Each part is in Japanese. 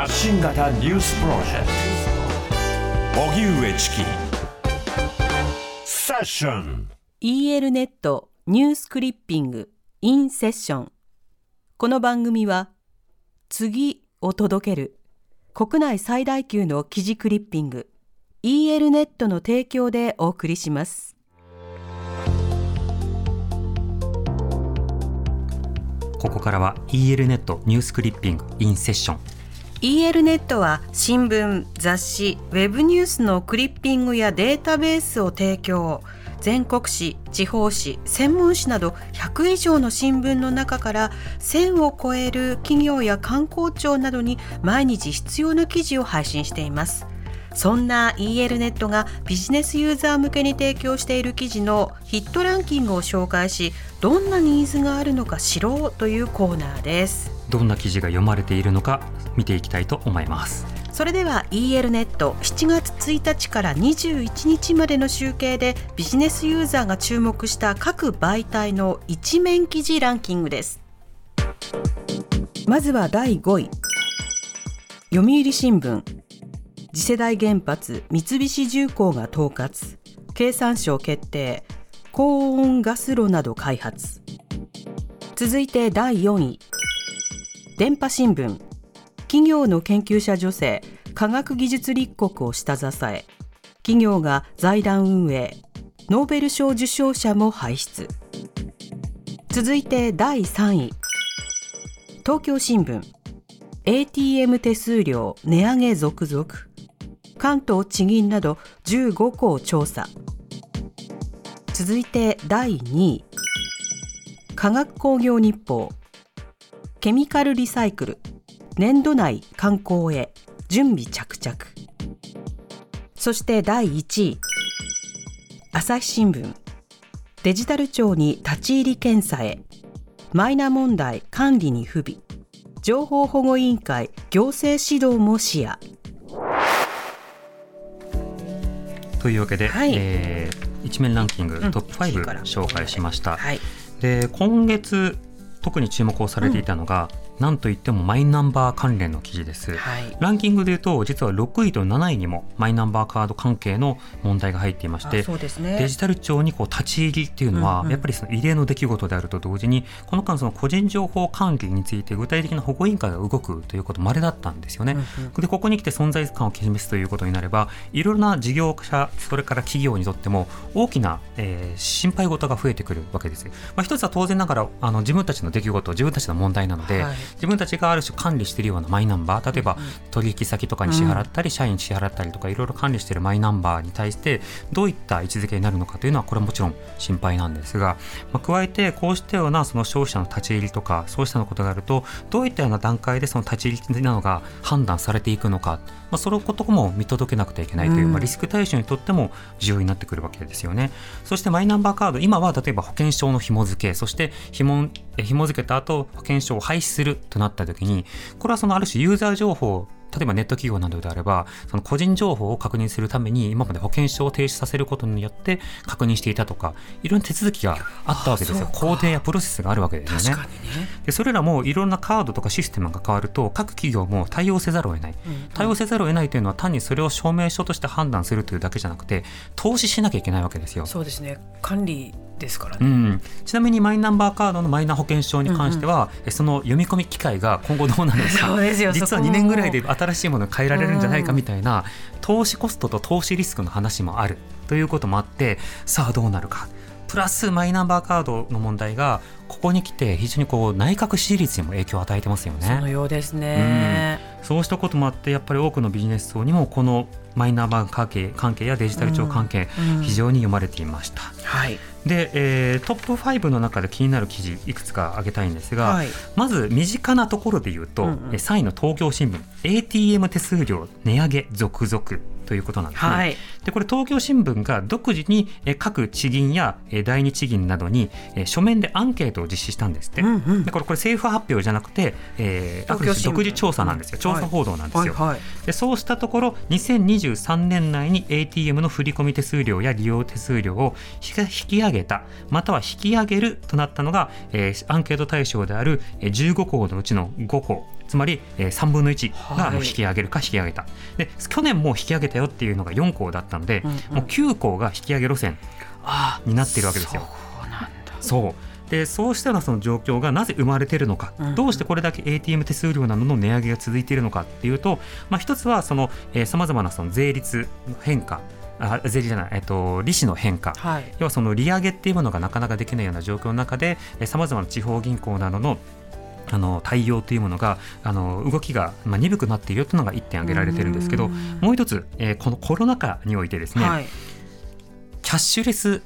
発信型ニュースプロジェクト。荻上チキ。セッション。EL ネットニュースクリッピングインセッション。この番組は次を届ける国内最大級の記事クリッピング。EL ネットの提供でお送りします。ここからは EL ネットニュースクリッピングインセッション EL ネットは新聞雑誌ウェブニュースのクリッピングやデータベースを提供。全国紙地方紙専門紙など100以上の新聞の中から1000を超える企業や観光庁などに毎日必要な記事を配信しています。そんな EL ネットがビジネスユーザー向けに提供している記事のヒットランキングを紹介しどんなニーズがあるのか知ろうというコーナーです。どんな記事が読まれているのか見ていきたいと思います。それでは EL ネット7月1日から21日までの集計でビジネスユーザーが注目した各媒体の一面記事ランキングです。まずは第5位。読売新聞。次世代原発三菱重工が統括。経産省決定。高温ガス炉など開発。続いて第4位。電波新聞。企業の研究者女性科学技術立国を下支え。企業が財団運営。ノーベル賞受賞者も輩出。続いて第3位。東京新聞。ATM 手数料値上げ続々。関東地銀など15校調査。続いて第2位。化学工業日報。ケミカルリサイクル。年度内観光へ。準備着々。そして第1位。朝日新聞。デジタル庁に立ち入り検査へ。マイナ問題管理に不備。情報保護委員会。行政指導も視野。というわけで、はい。えー一面ランキング、うん。トップ5一位から。紹介しました、はい。で今月特に注目をされていたのが、なんといってもマイナンバー関連の記事です、はい。ランキングでいうと実は6位と7位にもマイナンバーカード関係の問題が入っていましてね。デジタル庁にこう立ち入りっていうのは、うんうん。やっぱりその異例の出来事であると同時にこの間その個人情報管理について具体的な保護委員会が動くということまれだったんですよね。うんうん。でここに来て存在感を示すということになればいろいろな事業者それから企業にとっても大きな、えー心配事が増えてくるわけです。まあ、一つは当然ながらあの自分たちの出来事自分たちの問題なので、はい自分たちがある種管理しているようなマイナンバー例えば取引先とかに支払ったり、社員に支払ったりとかいろいろ管理しているマイナンバーに対してどういった位置づけになるのかというのはこれはもちろん心配なんですが、まあ、加えてこうしたようなその消費者の立ち入りとかそうしたようなことがあるとどういったような段階でその立ち入りなのが判断されていくのか、まあ、そのことも見届けなくてはいけないという、うん。まあ、リスク対象にとっても重要になってくるわけですよね。そしてマイナンバーカード今は例えば保険証の紐付けそして紐え紐付けた後保険証を廃止するとなった時にこれはそのある種ユーザー情報例えばネット企業などであればその個人情報を確認するために今まで保険証を停止させることによって確認していたとかいろんな手続きがあったわけですよ。工程やプロセスがあるわけですよね。ね。でそれらもいろんなカードとかシステムが変わると各企業も対応せざるを得ない、対応せざるを得ないというのは単にそれを証明書として判断するというだけじゃなくて投資しなきゃいけないわけですよ。そうですね。管理ですからね、うん、ちなみにマイナンバーカードのマイナ保険証に関しては、えその読み込み機会が今後どうなるのか。そうですよ実はそこも2年ぐらいで新しいものが変えられるんじゃないかみたいな投資コストと投資リスクの話もある。ということもあってさあどうなるか。プラスマイナンバーカードの問題がここに来て非常にこう内閣支持率にも影響を与えてますよね。そのようですね、そうしたこともあってやっぱり多くのビジネス層にもこのマイナンバー関係関係やデジタル庁関係、うん非常に読まれていました。はい。で、えートップ5の中で気になる記事いくつか挙げたいんですが、はい。まず身近なところで言うと、うんうん。え3位の東京新聞 ATM 手数料値上げ続々ということなんですね。はい。でこれ東京新聞が独自にえ各地銀やえ第二地銀などにえ書面でアンケートを実施したんですって。うんうん。でこれこれ政府発表じゃなくて、えー、あ独自調査なんですよ、調査報道なんですよ。はいはい。でそうしたところ2023年内に ATM の振込手数料や利用手数料を引き上げたまたは引き上げるとなったのが、えーアンケート対象であるえー15校のうちの5校つまり、えー、3分の1が引き上げるか引き上げた、で去年も引き上げたよっていうのが4校だったので、うんうん、もう9校が引き上げ路線になっているわけですよ。そうでそうしたようなその状況がなぜ生まれているのか、うん、どうしてこれだけ ATM 手数料などの値上げが続いているのかっていうと、まあ、一つはさまざ、まなその税率の変化あ税理じゃない、えっと、利子の変化、はい、要はその利上げっていうものがなかなかできないような状況の中でさまざまな地方銀行などのあの対応というものがあの動きが、まあ、鈍くなっているというのが1点挙げられてるんですけどもう一つ、えー、このコロナ禍においてですね、はい、キャッシュレス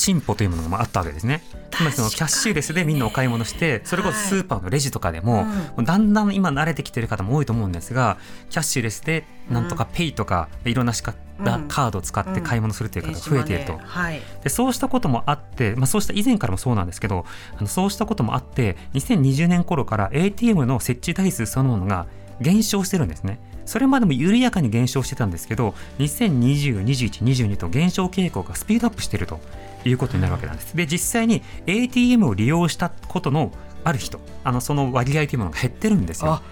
進歩というものがあったわけですね。つまりそのキャッシュレスでみんなお買い物してそれこそスーパーのレジとかでも、はい、だんだん今慣れてきてる方も多いと思うんですがキャッシュレスでなんとかペイとかいろんな仕掛カードを使って買い物するという方が増えていると、でそうしたこともあって、まあ、そうした以前からもそうなんですけどあのそうしたこともあって2020年頃から ATM の設置台数そのものが減少してるんですね。それまでも緩やかに減少してたんですけど2020、21、22と減少傾向がスピードアップしているということになるわけなんです。で実際に ATM を利用したことのある人あのその割合というものが減ってるんですよ。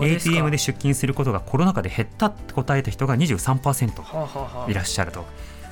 ATM で出勤することがコロナ禍で減ったって答えた人が23%いらっしゃると。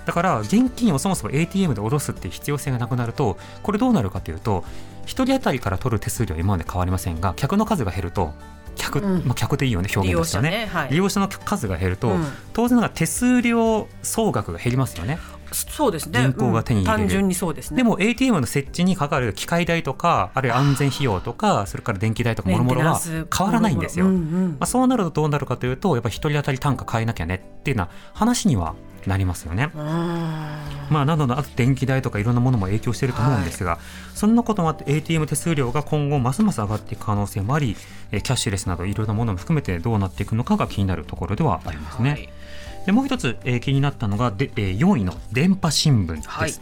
だから現金をそもそも ATM で下ろすっていう必要性がなくなるとこれどうなるかというと1人当たりから取る手数料は今まで変わりませんが客の数が減ると客,、まあ、客でいいよね表現ですよね利用者ね、はい、利用者の数が減ると、うん、当然ながら手数料総額が減りますよね。そうですね。銀行が手に入れる、単純にそうですね。でも ATM の設置にかかる機械代とかあるいは安全費用とかそれから電気代とかもろもろは変わらないんですよ、うんうん、まあ、そうなるとどうなるかというとやっぱり一人当たり単価変えなきゃねっていうような話にはなりますよね。まあ、などのあと電気代とかいろんなものも影響していると思うんですが、はい、そんなこともあって ATM 手数料が今後ますます上がっていく可能性もありキャッシュレスなどいろんなものも含めてどうなっていくのかが気になるところではありますね。はいでもう一つ、えー、気になったのがで、えー、4位の電波新聞です。はい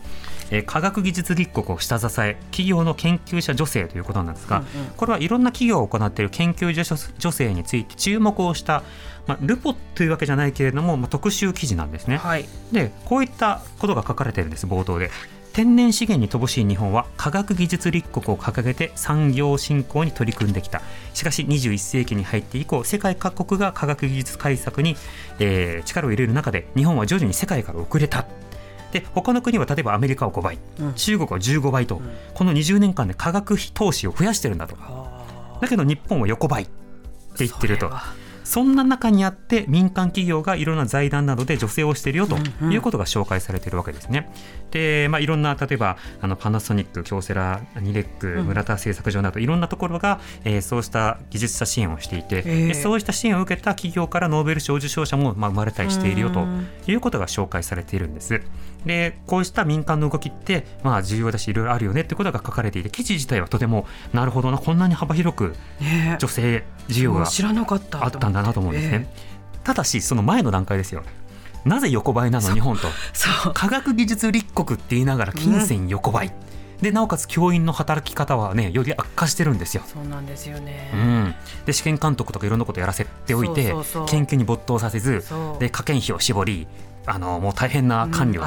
えー、科学技術立国を下支え企業の研究者女性ということなんですが、うんうん、これはいろんな企業を行っている研究女性について注目をした、まあ、ルポというわけじゃないけれども、まあ、特集記事なんですね。はい、でこういったことが書かれているんです冒頭で。天然資源に乏しい日本は科学技術立国を掲げて産業振興に取り組んできた。しかし21世紀に入って以降世界各国が科学技術開発に、えー、力を入れる中で日本は徐々に世界から遅れた。で他の国は例えばアメリカは5倍、うん、中国は15倍と、うん、この20年間で科学費投資を増やしてるんだと。だけど日本は横ばいって言ってると。そんな中にあって民間企業がいろんな財団などで助成をしているよということが紹介されているわけですね。で、まあ、いろんな例えばあのパナソニック京セラニレック村田製作所などいろんなところが、えー、そうした技術者支援をしていて、えー、そうした支援を受けた企業からノーベル賞受賞者も、まあ、生まれたりしているよということが紹介されているんです。でこうした民間の動きって、まあ、重要だしいろいろあるよねってことが書かれていて記事自体はとてもなるほどなこんなに幅広く女性需要があったんだなと思うんですね。ただしその前の段階ですよ。なぜ横ばいなの？日本と。科学技術立国って言いながら金銭横ばい、うん、でなおかつ教員の働き方はねより悪化してるんですよ。そうなんですよね、うん、で試験監督とかいろんなことやらせておいて研究に没頭させずで科研費を絞りあのもう大変な管理を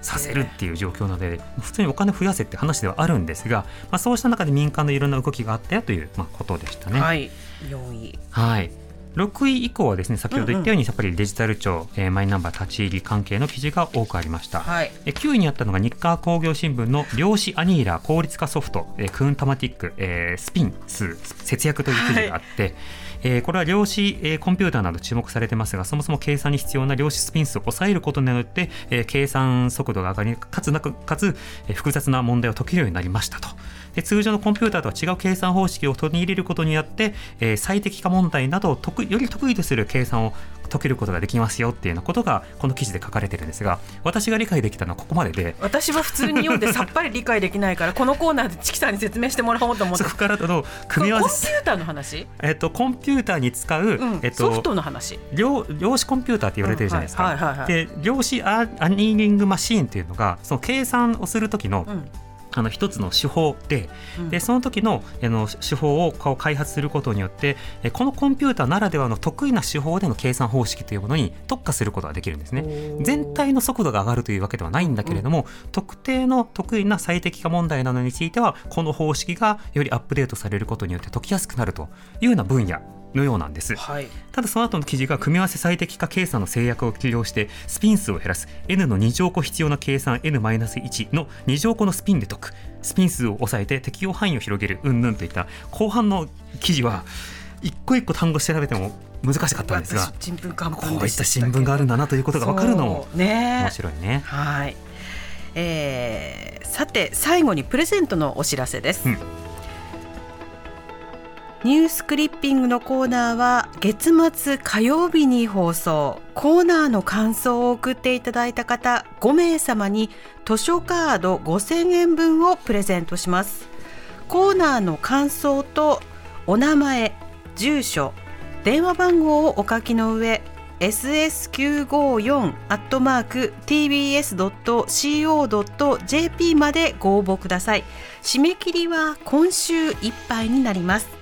させるっていう状況なので、普通にお金増やせって話ではあるんですが、まあ、そうした中で民間のいろんな動きがあったよという、まあ、ことでしたね。はい、4位。はい。6位以降はですね先ほど言ったように、やっぱりデジタル庁、えー、マイナンバー立ち入り関係の記事が多くありました、はい、9位にあったのが日刊工業新聞の量子アニーラー効率化ソフト、えー、クーンタマティック、えー、スピン数節約という記事があって、はいえー、これは量子、えー、コンピューターなど注目されてますがそもそも計算に必要な量子スピン数を抑えることによって、えー、計算速度が上がりかつなくかつ、え、複雑な問題を解けるようになりましたと。で通常のコンピューターとは違う計算方式を取り入れることによって、え、最適化問題などを得より得意とする計算を解けることができますよっていうようなことがこの記事で書かれてるんですが私が理解できたのはここまでで私は普通に読んでさっぱり理解できないからこのコーナーでチキさんに説明してもらおうと思ってそ こからの組み合わせコンピューターの話？えっとコンピューターに使う、うん、えっと、ソフトの話？量量子コンピューターって言われてるじゃないですか、で量子アニーリングマシーンっていうのがその計算をする時の、うんあの一つの手法で,、でその時のあの手法をこう開発することによってえこのコンピューターならではの得意な手法での計算方式というものに特化することができるんですね。全体の速度が上がるというわけではないんだけれども、特定の得意な最適化問題などについてはこの方式がよりアップデートされることによって解きやすくなるというような分野のようなんです、はい。ただその後の記事が組み合わせ最適化計算の制約を起用してスピン数を減らす。N の2乗個必要な計算 n-1 の2乗個のスピンで解く。スピン数を抑えて適用範囲を広げる。うんぬんといった。後半の記事は一個一個単語調べても難しかったんですが私ちんぷんかんぷんこういった新聞があるんだなということが分かるのも面白いね。はい、えーさて最後にプレゼントのお知らせです、うんニュースクリッピングのコーナーは月末火曜日に放送。コーナーの感想を送っていただいた方5名様に図書カード5000円分をプレゼントします。コーナーの感想とお名前住所電話番号をお書きの上 ss954 アットマーク tbs.co.jp までご応募ください。締め切りは今週いっぱいになります。